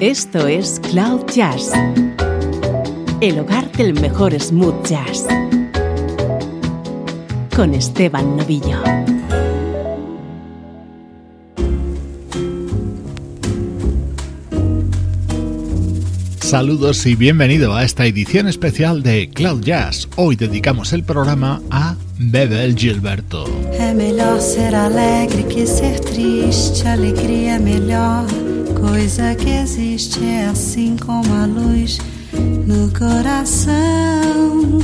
Esto es Cloud Jazz, el hogar del mejor smooth jazz, con Esteban Novillo. Saludos y bienvenido a esta edición especial de Cloud Jazz. Hoy dedicamos el programa a Bebel Gilberto. É melhor ser alegre que ser triste, alegria é melhor coisa que existe, é assim como a luz no coração.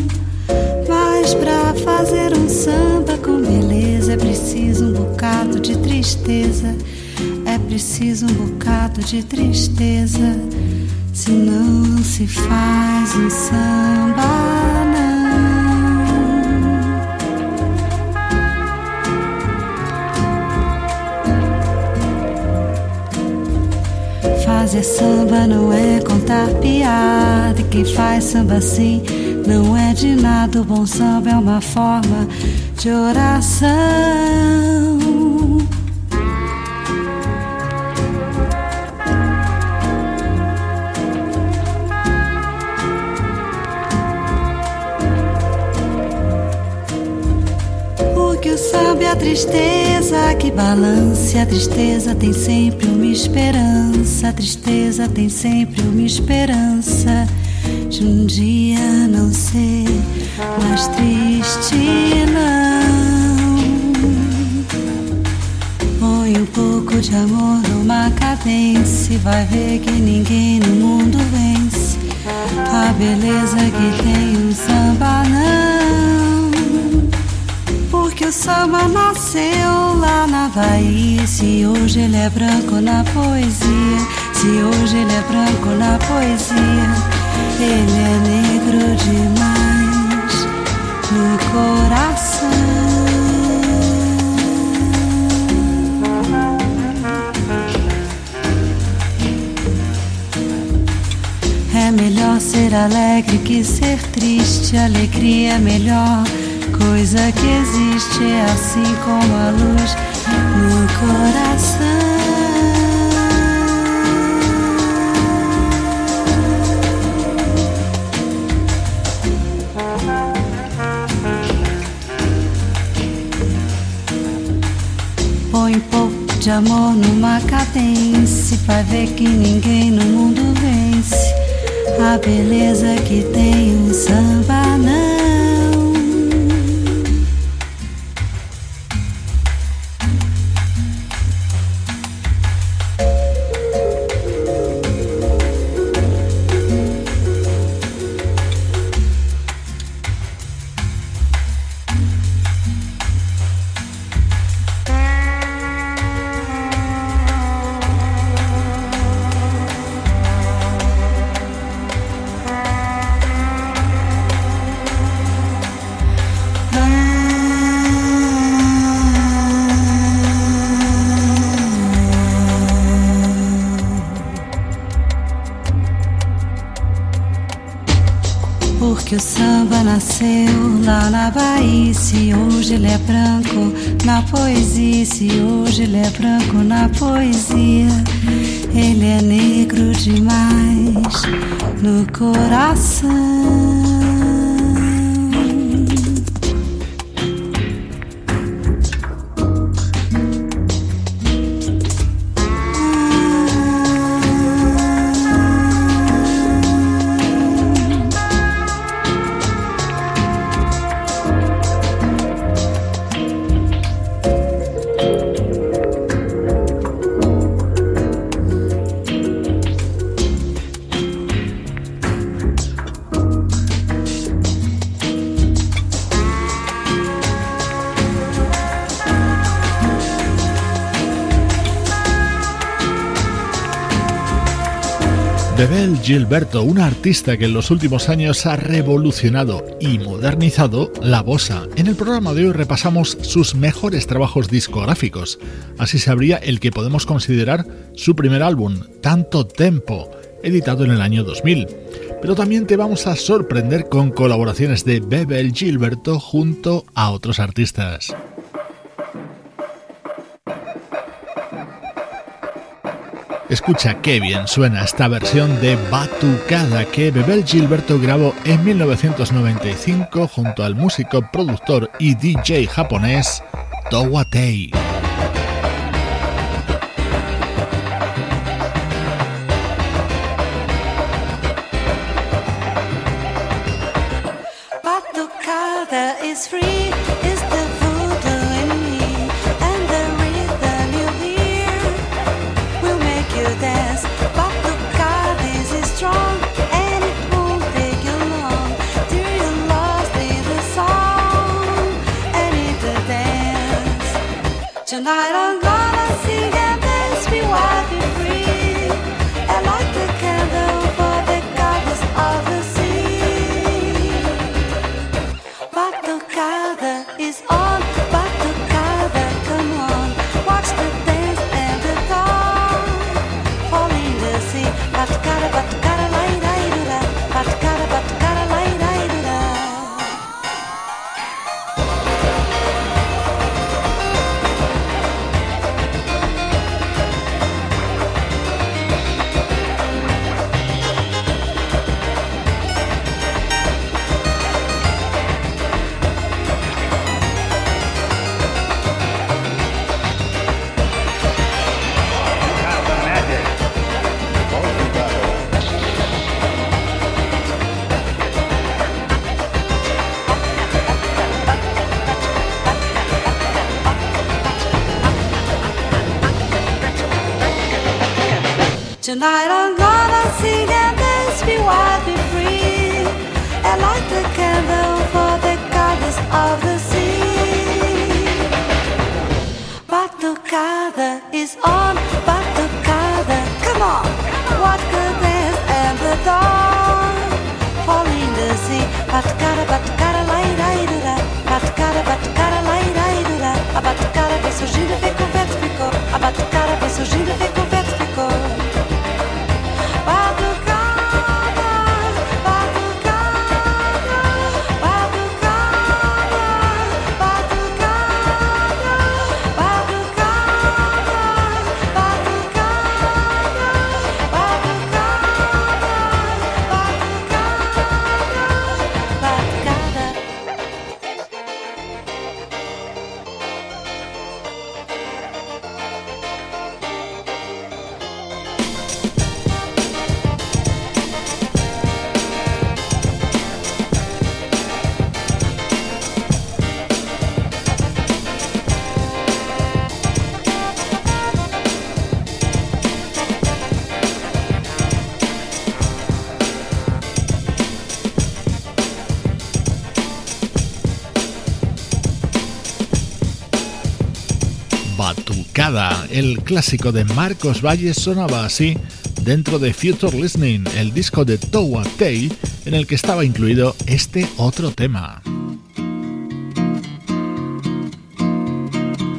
Mas pra fazer um samba com beleza é preciso um bocado de tristeza, é preciso um bocado de tristeza, senão não se faz um samba. Fazer samba não é contar piada. E quem faz samba assim não é de nada. O bom samba é uma forma de oração. Tristeza que balança. A tristeza tem sempre uma esperança. A tristeza tem sempre uma esperança de um dia não ser mais triste, não. Põe um pouco de amor numa cadência vai ver que ninguém no mundo vence a beleza que tem um samba, Porque o samba nasceu lá na Bahia. Se hoje ele é branco na poesia, se hoje ele é branco na poesia, ele é negro demais no coração. É melhor ser alegre que ser triste. Alegria é melhor coisa que existe. É assim como a luz no coração. Põe um pouco de amor numa cadência. Vai ver que ninguém no mundo vence a beleza que tem um samba, não. É branco na poesia, se hoje ele é branco na poesia, ele é negro demais no coração. Bebel Gilberto, un artista que en los últimos años ha revolucionado y modernizado la bossa. En el programa de hoy repasamos sus mejores trabajos discográficos. Así se abría el que podemos considerar su primer álbum, Tanto Tempo, editado en el año 2000. Pero también te vamos a sorprender con colaboraciones de Bebel Gilberto junto a otros artistas. Escucha qué bien suena esta versión de Batucada que Bebel Gilberto grabó en 1995 junto al músico, productor y DJ japonés Towatei. that Tonight I'm gonna sing and dance, be wild, be free, and light the candle for the goddess of the sea. Batucada is on, Batucada, come on, what good dance and the dawn, fall in the sea. Batucada, Batucada, lai, lai, dura, Batucada, Batucada, lai, lai, dura, a Batucada vem surgindo, vem com vento, ficou, a Batucada vem surgindo, vem el clásico de Marcos Valles sonaba así dentro de Future Listening, el disco de Towa Tei, en el que estaba incluido este otro tema.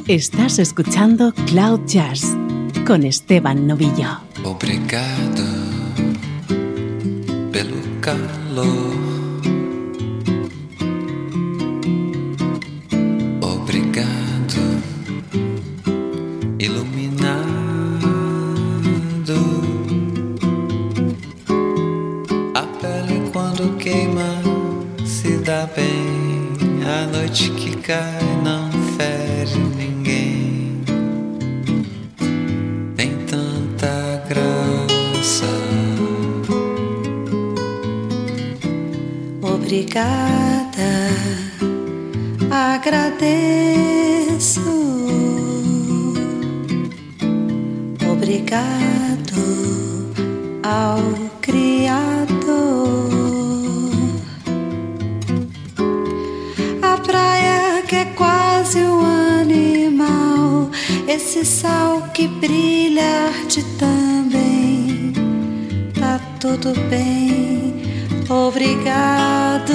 Estás escuchando Cloud Jazz con Esteban Novillo. Obrigado pelo calor. Cai não fere ninguém. Tem tanta graça. Obrigada, agradeço. Obrigado ao Criador. Esse sal que brilha arte também. Tá tudo bem, obrigado.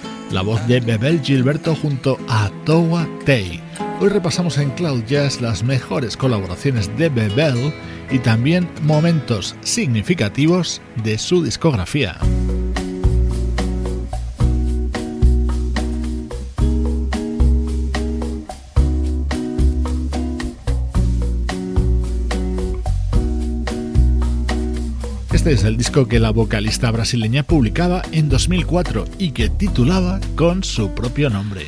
la voz de Bebel Gilberto junto a Toa Tay. Hoy repasamos en Cloud Jazz las mejores colaboraciones de Bebel y también momentos significativos de su discografía. Este es el disco que la vocalista brasileña publicaba en 2004 y que titulaba con su propio nombre.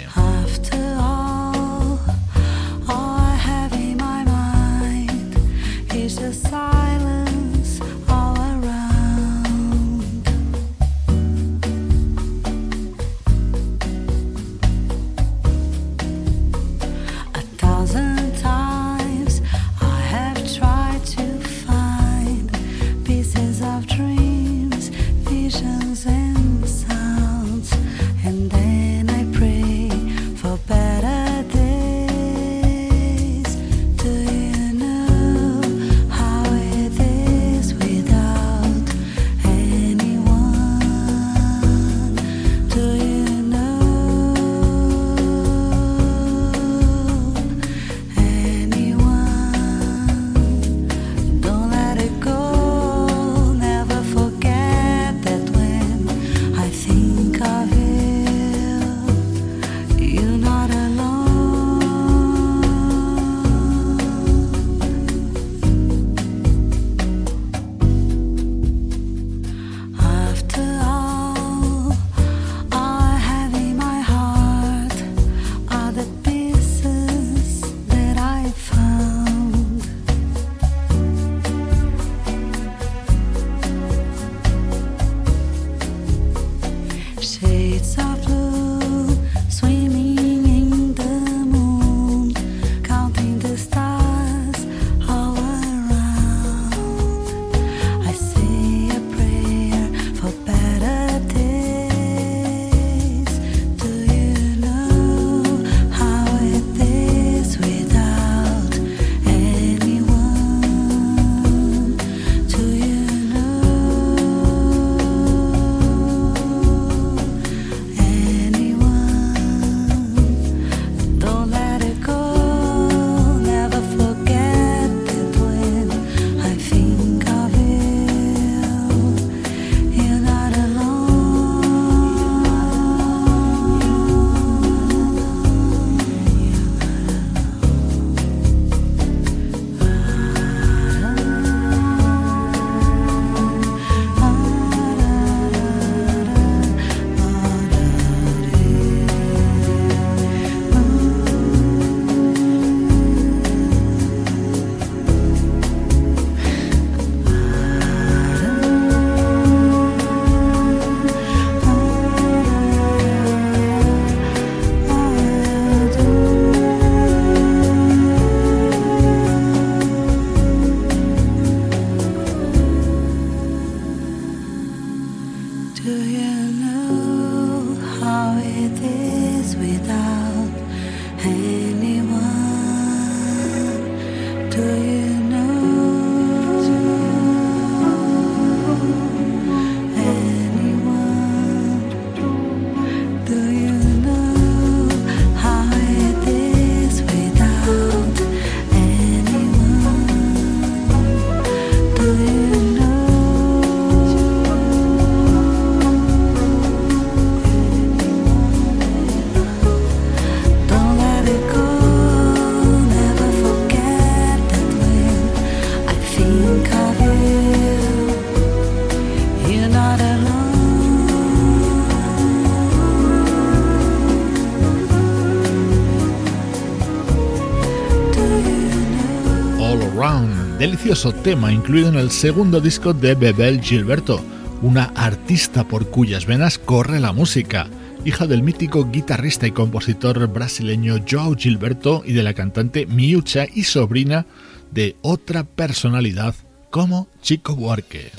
Tema incluido en el segundo disco de Bebel Gilberto, una artista por cuyas venas corre la música, hija del mítico guitarrista y compositor brasileño Joao Gilberto y de la cantante Miucha y sobrina de otra personalidad como Chico Buarque.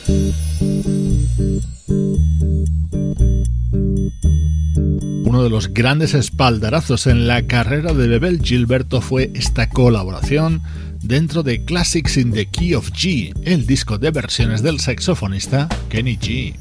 Uno de los grandes espaldarazos en la carrera de Bebel Gilberto fue esta colaboración dentro de Classics in the Key of G, el disco de versiones del saxofonista Kenny G.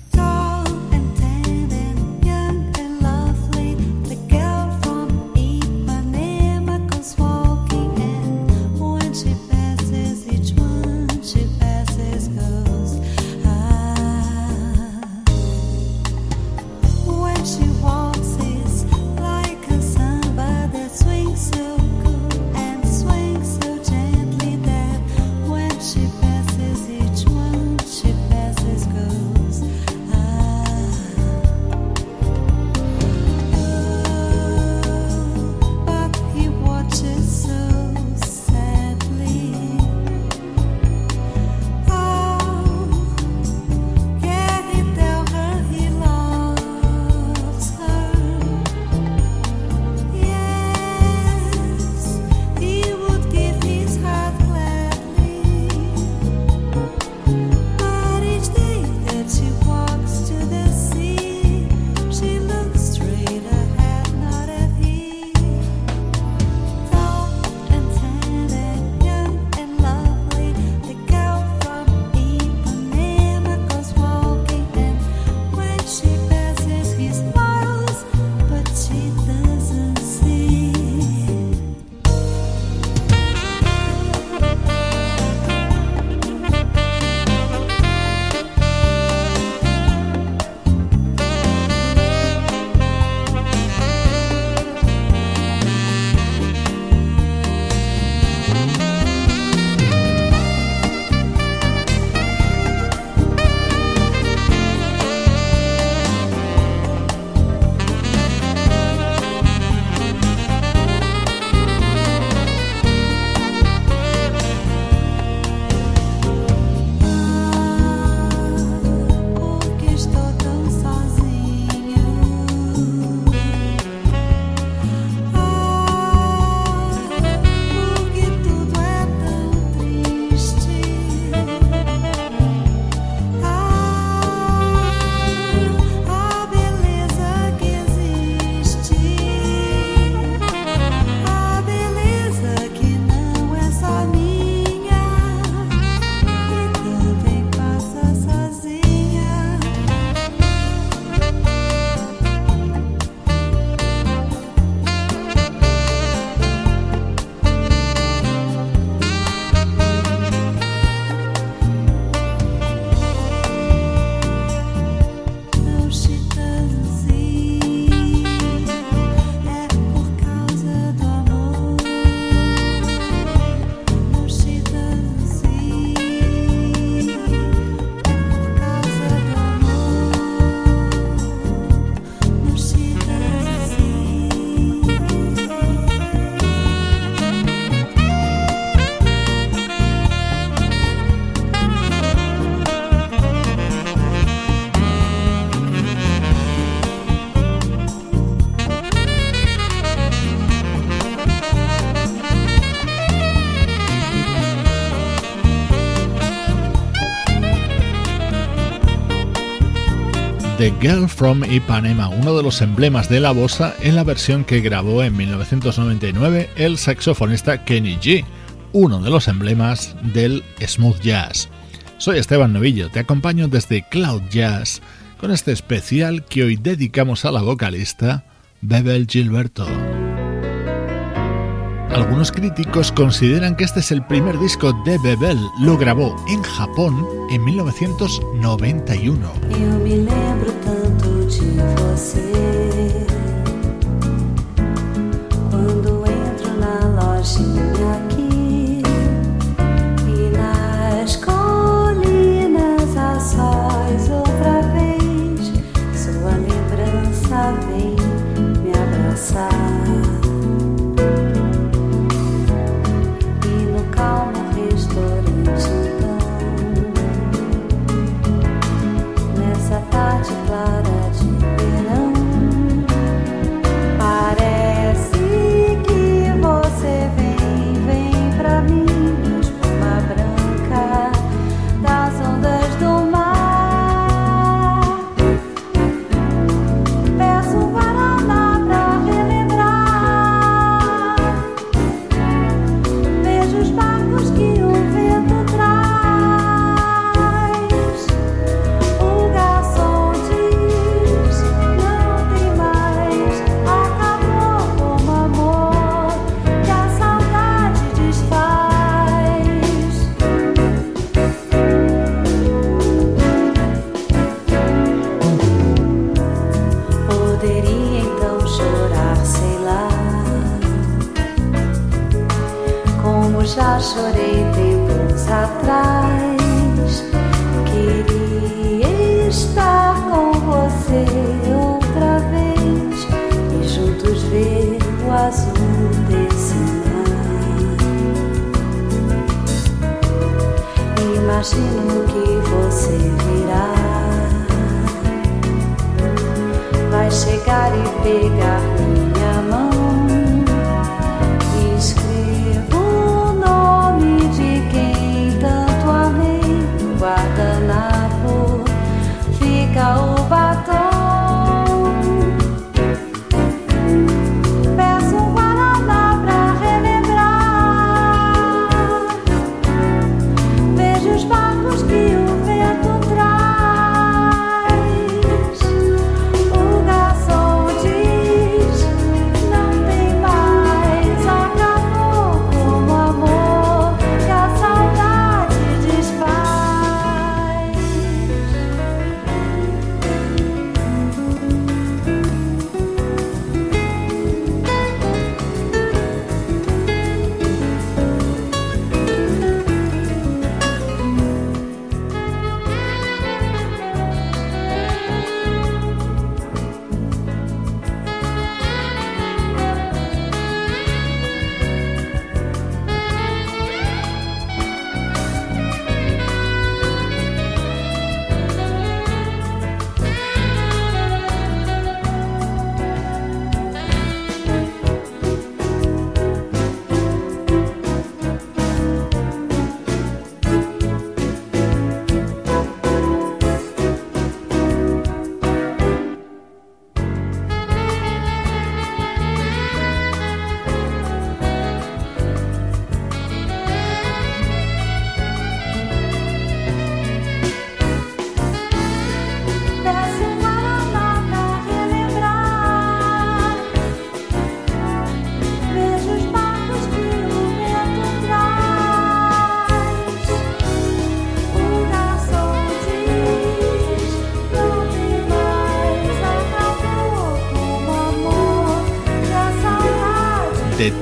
Girl from Ipanema, uno de los emblemas de la bossa en la versión que grabó en 1999 el saxofonista Kenny G, uno de los emblemas del smooth jazz. Soy Esteban Novillo, te acompaño desde Cloud Jazz con este especial que hoy dedicamos a la vocalista Bebel Gilberto. Algunos críticos consideran que este es el primer disco de Bebel. Lo grabó en Japón en 1991. Eu me lembro tanto de você quando entro na lojinha aqui e outra vez sua lembrança vem me abraçar.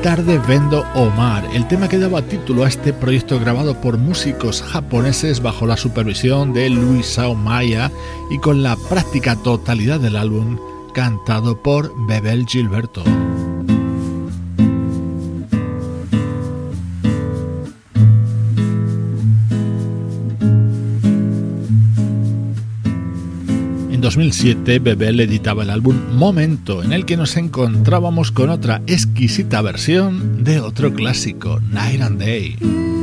Tarde Vendo Omar, el tema que daba título a este proyecto grabado por músicos japoneses bajo la supervisión de Luisao Maya y con la práctica totalidad del álbum cantado por Bebel Gilberto. En 2007, Bebel editaba el álbum Momento, en el que nos encontrábamos con otra exquisita versión de otro clásico, Night and Day.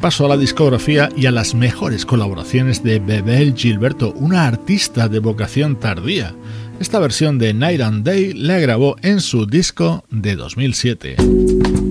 Repaso a la discografía y a las mejores colaboraciones de Bebel Gilberto, una artista de vocación tardía. Esta versión de Night and Day la grabó en su disco de 2007.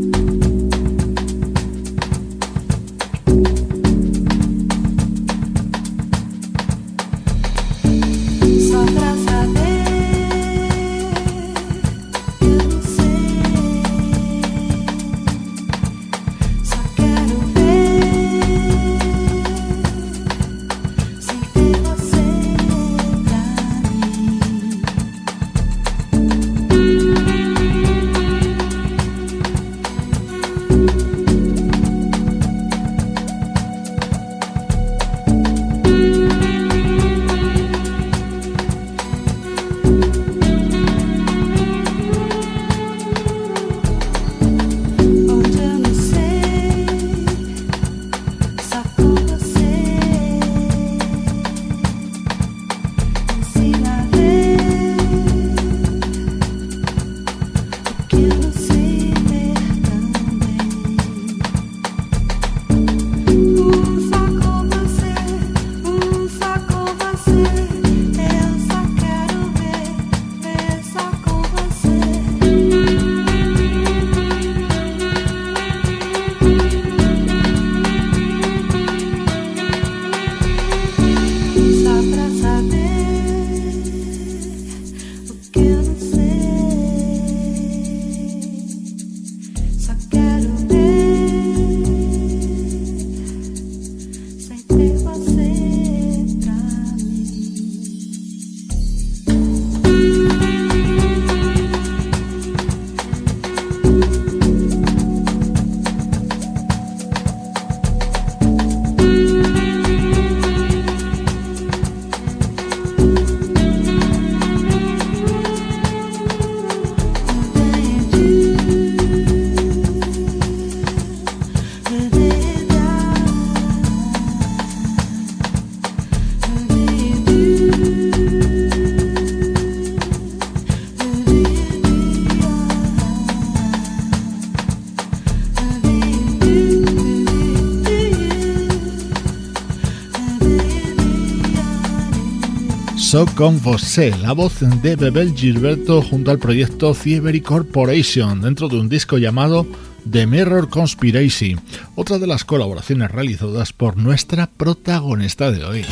So con Vosé, la voz de Bebel Gilberto junto al proyecto Thievery Corporation dentro de un disco llamado The Mirror Conspiracy, otra de las colaboraciones realizadas por nuestra protagonista de hoy.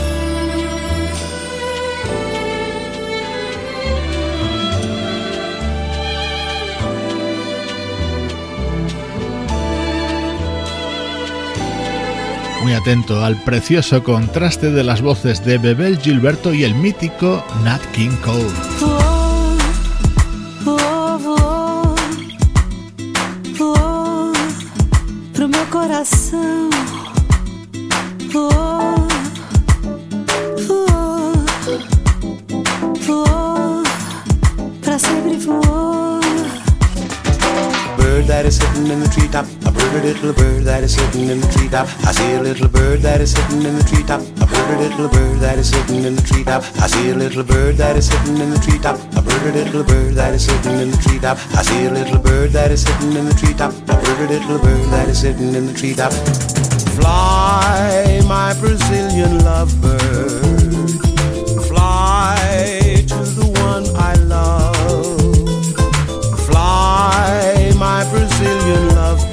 Atento al precioso contraste de las voces de Bebel Gilberto y el mítico Nat King Cole. Is sitting in the treetop. I see a little bird that is sitting in the treetop. A pretty little bird that is sitting in the treetop. I see a little bird that is sitting in the treetop. A pretty little bird that is sitting in the treetop. I see a little bird that is sitting in the treetop. A pretty little bird that is sitting in the treetop. Fly, my Brazilian lovebird. Fly to the one I love. Fly, my Brazilian lovebird.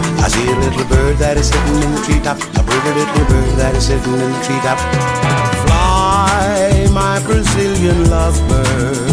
Treetop. I see a little bird that is sitting in the treetop. A pretty little bird that is sitting in the treetop. Fly, my Brazilian lovebird.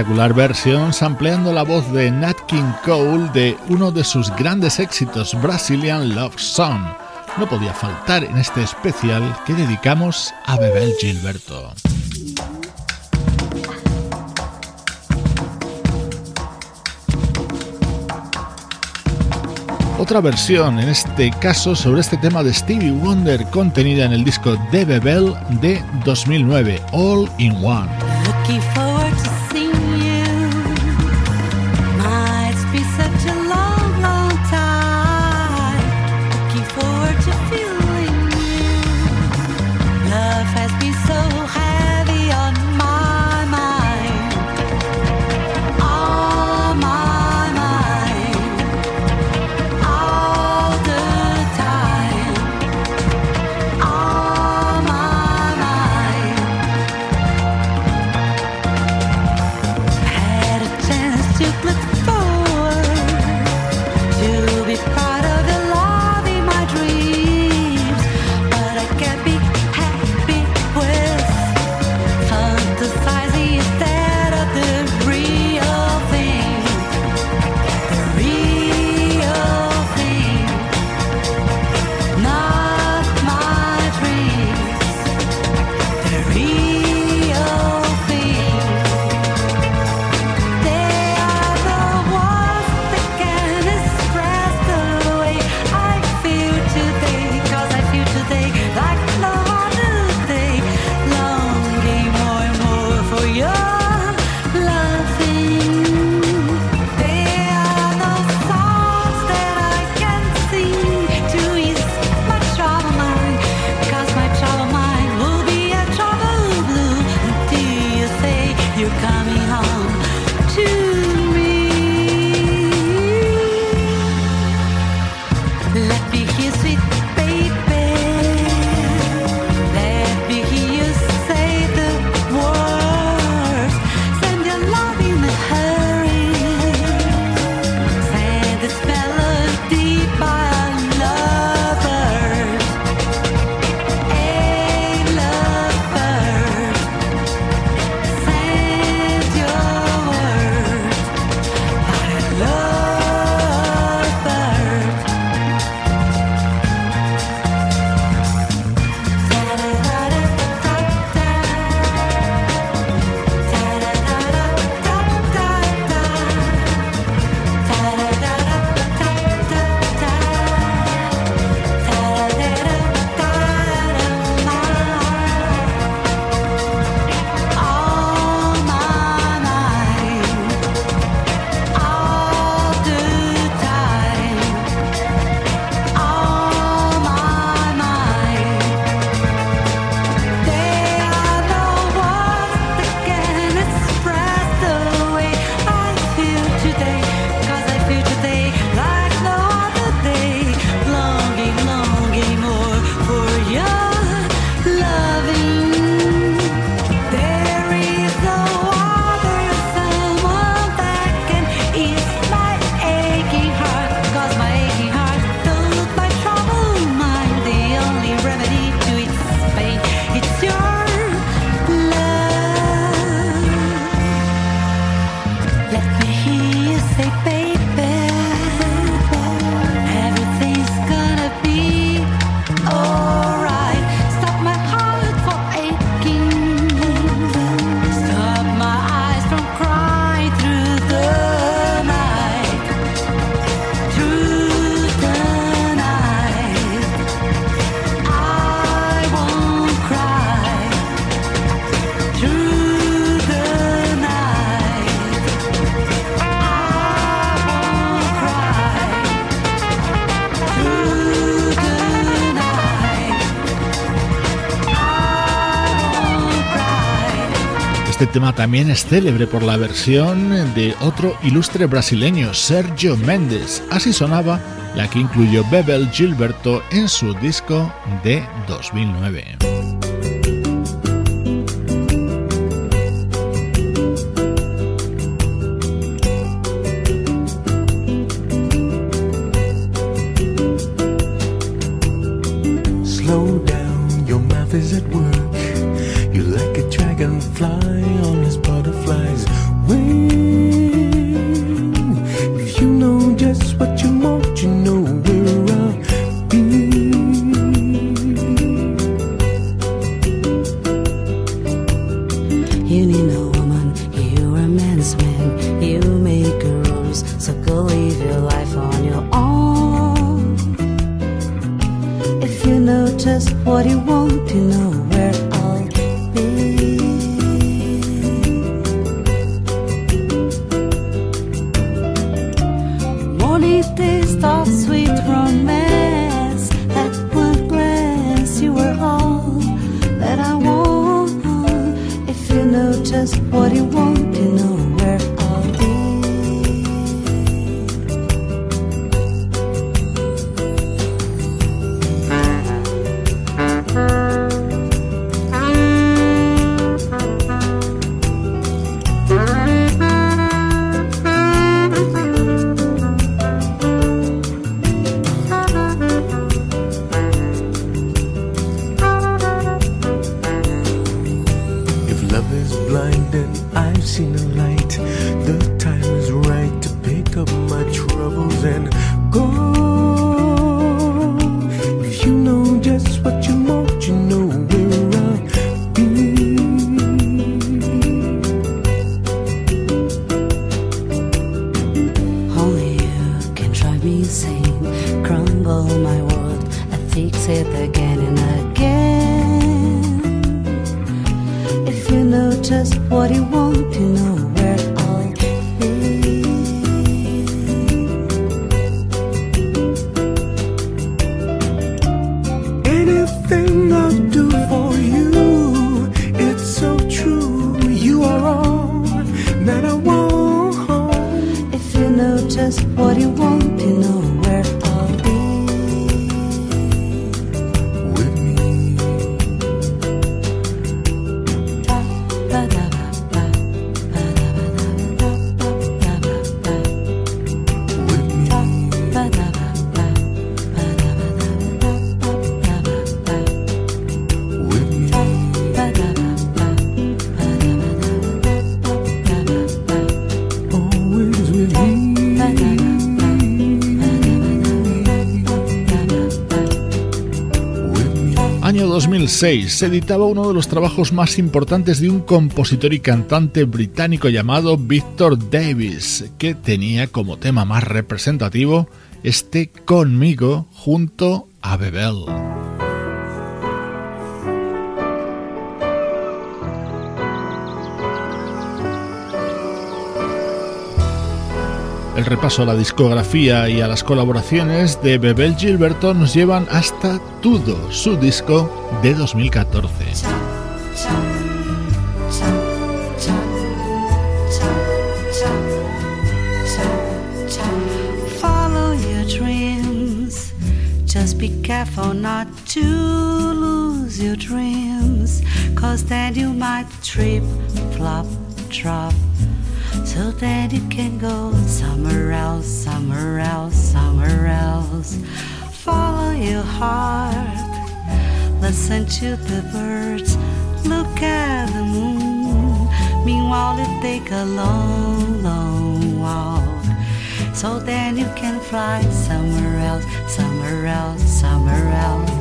Espectacular versión sampleando la voz de Nat King Cole de uno de sus grandes éxitos, Brazilian Love Song. No podía faltar en este especial que dedicamos a Bebel Gilberto. Otra versión, en este caso sobre este tema de Stevie Wonder contenida en el disco de Bebel de 2009, All in One. Tema también es célebre por la versión de otro ilustre brasileño, Sergio Mendes. Así sonaba la que incluyó Bebel Gilberto en su disco de 2009. You're like a dragonfly on his butterfly's wings. Se editaba uno de los trabajos más importantes de un compositor y cantante británico llamado Victor Davis, que tenía como tema más representativo este Conmigo junto a Bebel. El repaso a la discografía y a las colaboraciones de Bebel Gilberto nos llevan hasta Tudo, su disco de 2014. Follow your dreams, just be careful not to lose your dreams, cause then you might trip, flop, drop. So that you can go somewhere else, somewhere else, somewhere else. Follow your heart, listen to the birds, look at the moon. Meanwhile, you take a long, long walk. So then you can fly somewhere else, somewhere else, somewhere else.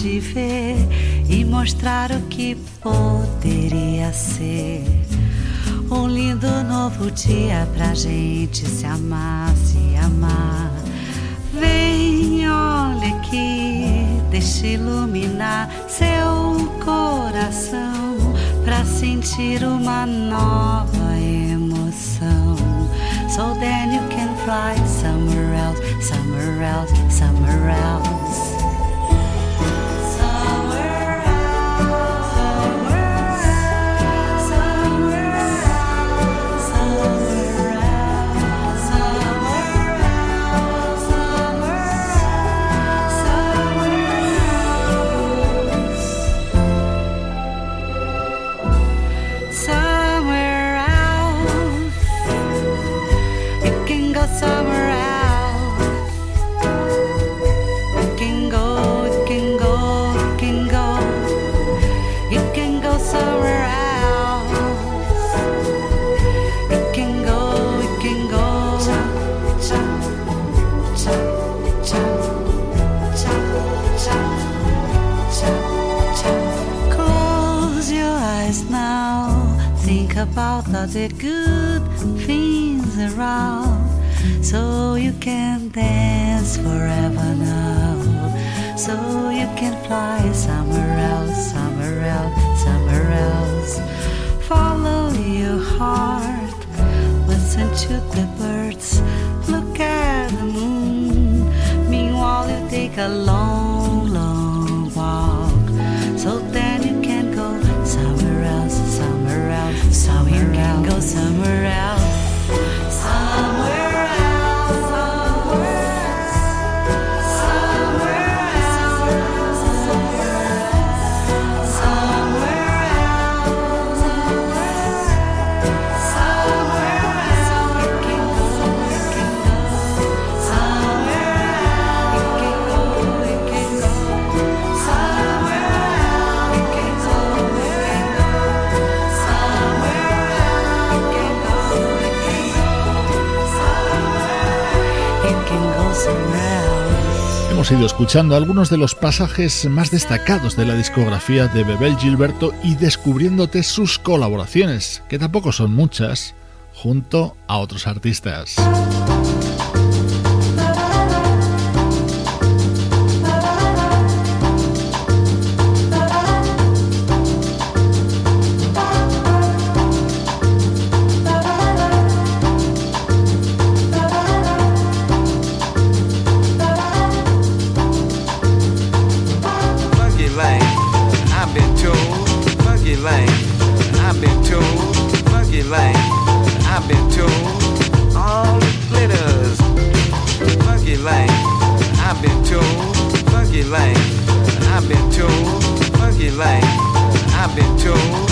Te ver e mostrar o que poderia ser. Um lindo novo dia pra gente se amar, se amar. Vem, olha aqui, deixa iluminar seu coração pra sentir uma nova emoção. So then you can fly somewhere else, somewhere else, somewhere else. All the good things around so you can dance forever now. So you can fly somewhere else somewhere else somewhere else. Follow your heart listen to the birds look at the moon. Meanwhile you take a long Hemos ido escuchando algunos de los pasajes más destacados de la discografía de Bebel Gilberto y descubriéndote sus colaboraciones, que tampoco son muchas, junto a otros artistas. I've been told. All the. Funky lane, I've been told. I've been I've been.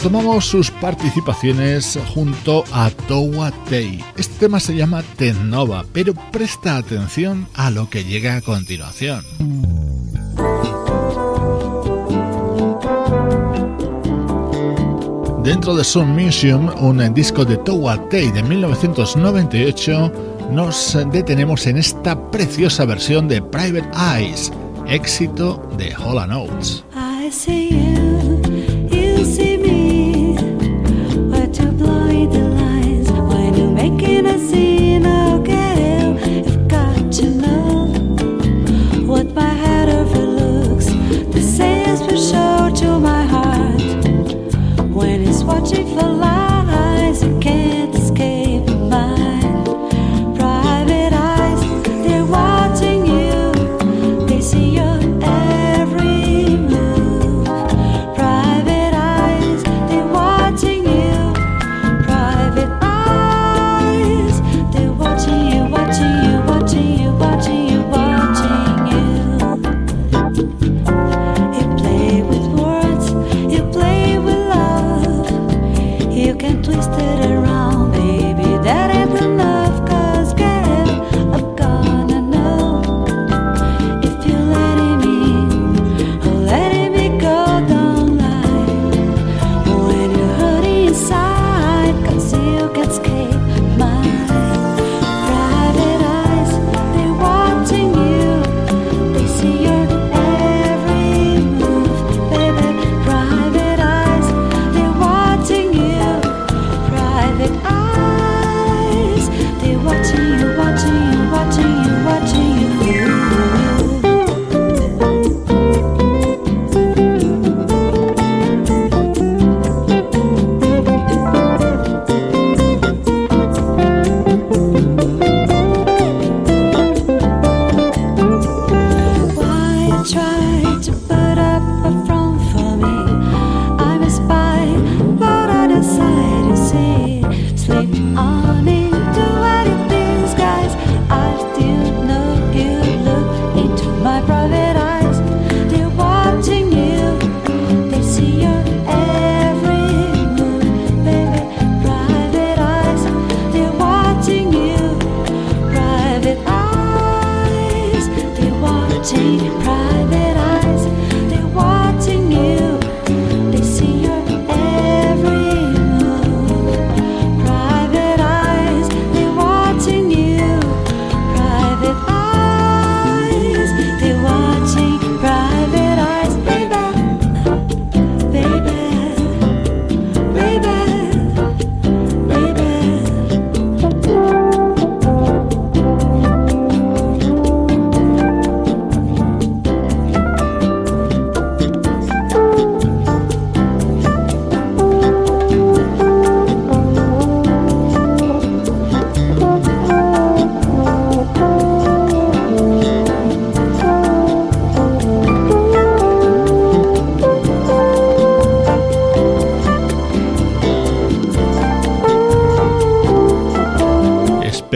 Retomamos sus participaciones junto a Towa Tei. Este tema se llama Tennova, pero presta atención a lo que llega a continuación. Dentro de Sun Museum, un disco de Towa Tei de 1998, nos detenemos en esta preciosa versión de Private Eyes, éxito de Hola Notes. assim.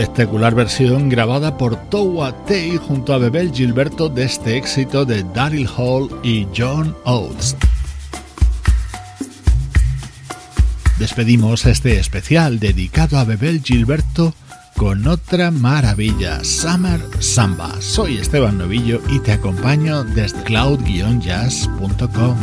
Espectacular versión grabada por Towa Tei junto a Bebel Gilberto de este éxito de Daryl Hall y John Oates. Despedimos este especial dedicado a Bebel Gilberto con otra maravilla, Summer Samba. Soy Esteban Novillo y te acompaño desde cloud-jazz.com.